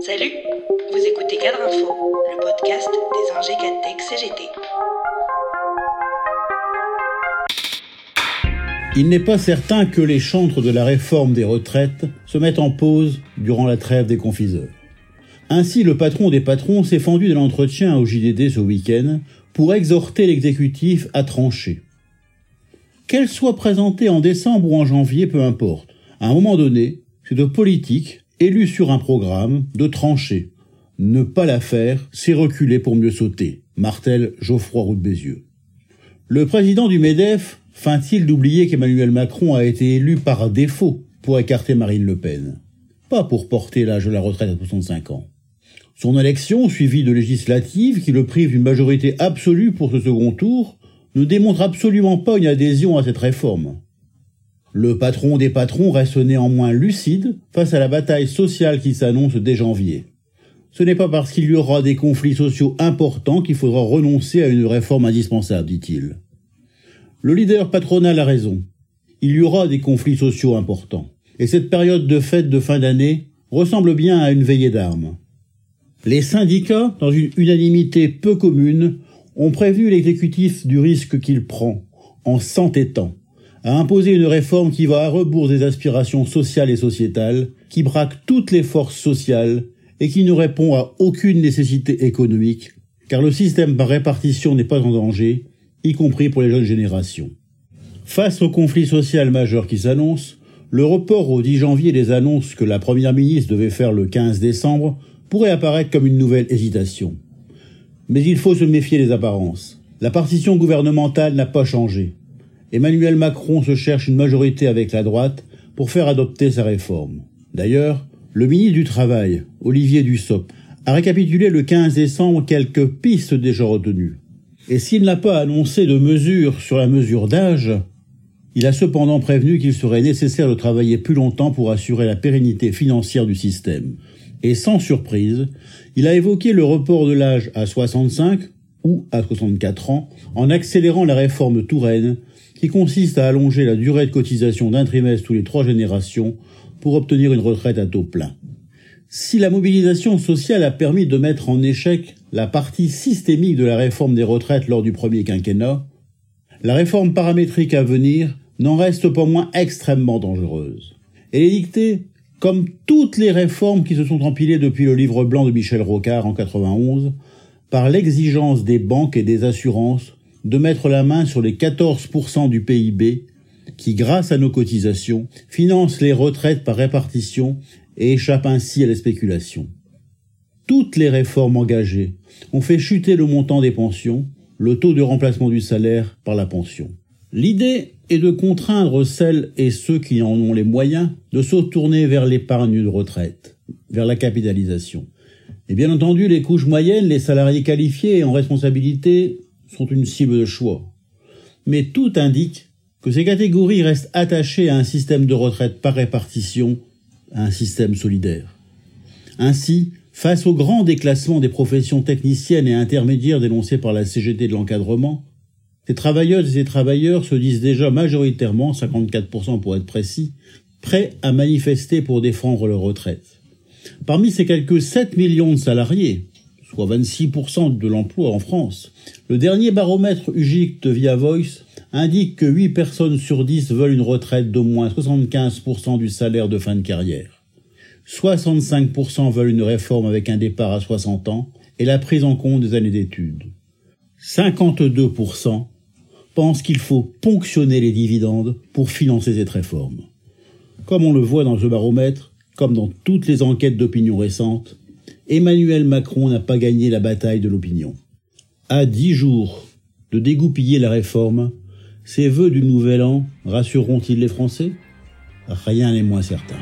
Salut, vous écoutez Cadre Info, le podcast des ingés Cadtech CGT. Il n'est pas certain que les chantres de la réforme des retraites se mettent en pause durant la trêve des confiseurs. Ainsi, le patron des patrons s'est fendu de l'entretien au JDD ce week-end pour exhorter l'exécutif à trancher. Qu'elle soit présentée en décembre ou en janvier, peu importe. À un moment donné, c'est de politique, élu sur un programme, de trancher. Ne pas la faire, c'est reculer pour mieux sauter. Martel Geoffroy Roux Bézieux. Le président du MEDEF feint-il d'oublier qu'Emmanuel Macron a été élu par défaut pour écarter Marine Le Pen? Pas pour porter l'âge de la retraite à 65 ans. Son élection, suivie de législatives qui le privent d'une majorité absolue pour ce second tour, ne démontre absolument pas une adhésion à cette réforme. Le patron des patrons reste néanmoins lucide face à la bataille sociale qui s'annonce dès janvier. Ce n'est pas parce qu'il y aura des conflits sociaux importants qu'il faudra renoncer à une réforme indispensable, dit-il. Le leader patronal a raison. Il y aura des conflits sociaux importants. Et cette période de fête de fin d'année ressemble bien à une veillée d'armes. Les syndicats, dans une unanimité peu commune, ont prévenu l'exécutif du risque qu'il prend, en s'entêtant, à imposer une réforme qui va à rebours des aspirations sociales et sociétales, qui braque toutes les forces sociales et qui ne répond à aucune nécessité économique, car le système par répartition n'est pas en danger, y compris pour les jeunes générations. Face au conflit social majeur qui s'annonce, le report au 10 janvier des annonces que la Première ministre devait faire le 15 décembre pourrait apparaître comme une nouvelle hésitation. Mais il faut se méfier des apparences. La partition gouvernementale n'a pas changé. Emmanuel Macron se cherche une majorité avec la droite pour faire adopter sa réforme. D'ailleurs, le ministre du Travail, Olivier Dussopt, a récapitulé le 15 décembre quelques pistes déjà retenues. Et s'il n'a pas annoncé de mesures sur la mesure d'âge, il a cependant prévenu qu'il serait nécessaire de travailler plus longtemps pour assurer la pérennité financière du système. Et sans surprise, il a évoqué le report de l'âge à 65 ou à 64 ans en accélérant la réforme Touraine qui consiste à allonger la durée de cotisation d'un trimestre tous les trois générations pour obtenir une retraite à taux plein. Si la mobilisation sociale a permis de mettre en échec la partie systémique de la réforme des retraites lors du premier quinquennat, la réforme paramétrique à venir n'en reste pas moins extrêmement dangereuse. Elle est dictée, comme toutes les réformes qui se sont empilées depuis le livre blanc de Michel Rocard en 91, par l'exigence des banques et des assurances de mettre la main sur les 14% du PIB qui, grâce à nos cotisations, financent les retraites par répartition et échappent ainsi à la spéculation. Toutes les réformes engagées ont fait chuter le montant des pensions, le taux de remplacement du salaire par la pension. L'idée est de contraindre celles et ceux qui en ont les moyens de se tourner vers l'épargne de retraite, vers la capitalisation. Et bien entendu, les couches moyennes, les salariés qualifiés et en responsabilité sont une cible de choix. Mais tout indique que ces catégories restent attachées à un système de retraite par répartition, à un système solidaire. Ainsi, face au grand déclassement des professions techniciennes et intermédiaires dénoncées par la CGT de l'encadrement, ces travailleuses et ces travailleurs se disent déjà majoritairement, 54% pour être précis, prêts à manifester pour défendre leur retraite. Parmi ces quelques 7 millions de salariés, soit 26% de l'emploi en France, le dernier baromètre UGICT via Voice indique que 8 personnes sur 10 veulent une retraite d'au moins 75% du salaire de fin de carrière. 65% veulent une réforme avec un départ à 60 ans et la prise en compte des années d'études. 52% pensent qu'il faut ponctionner les dividendes pour financer cette réforme. Comme on le voit dans ce baromètre, comme dans toutes les enquêtes d'opinion récentes, Emmanuel Macron n'a pas gagné la bataille de l'opinion. À dix jours de dégoupiller la réforme, ces vœux du nouvel an rassureront-ils les Français? Rien n'est moins certain.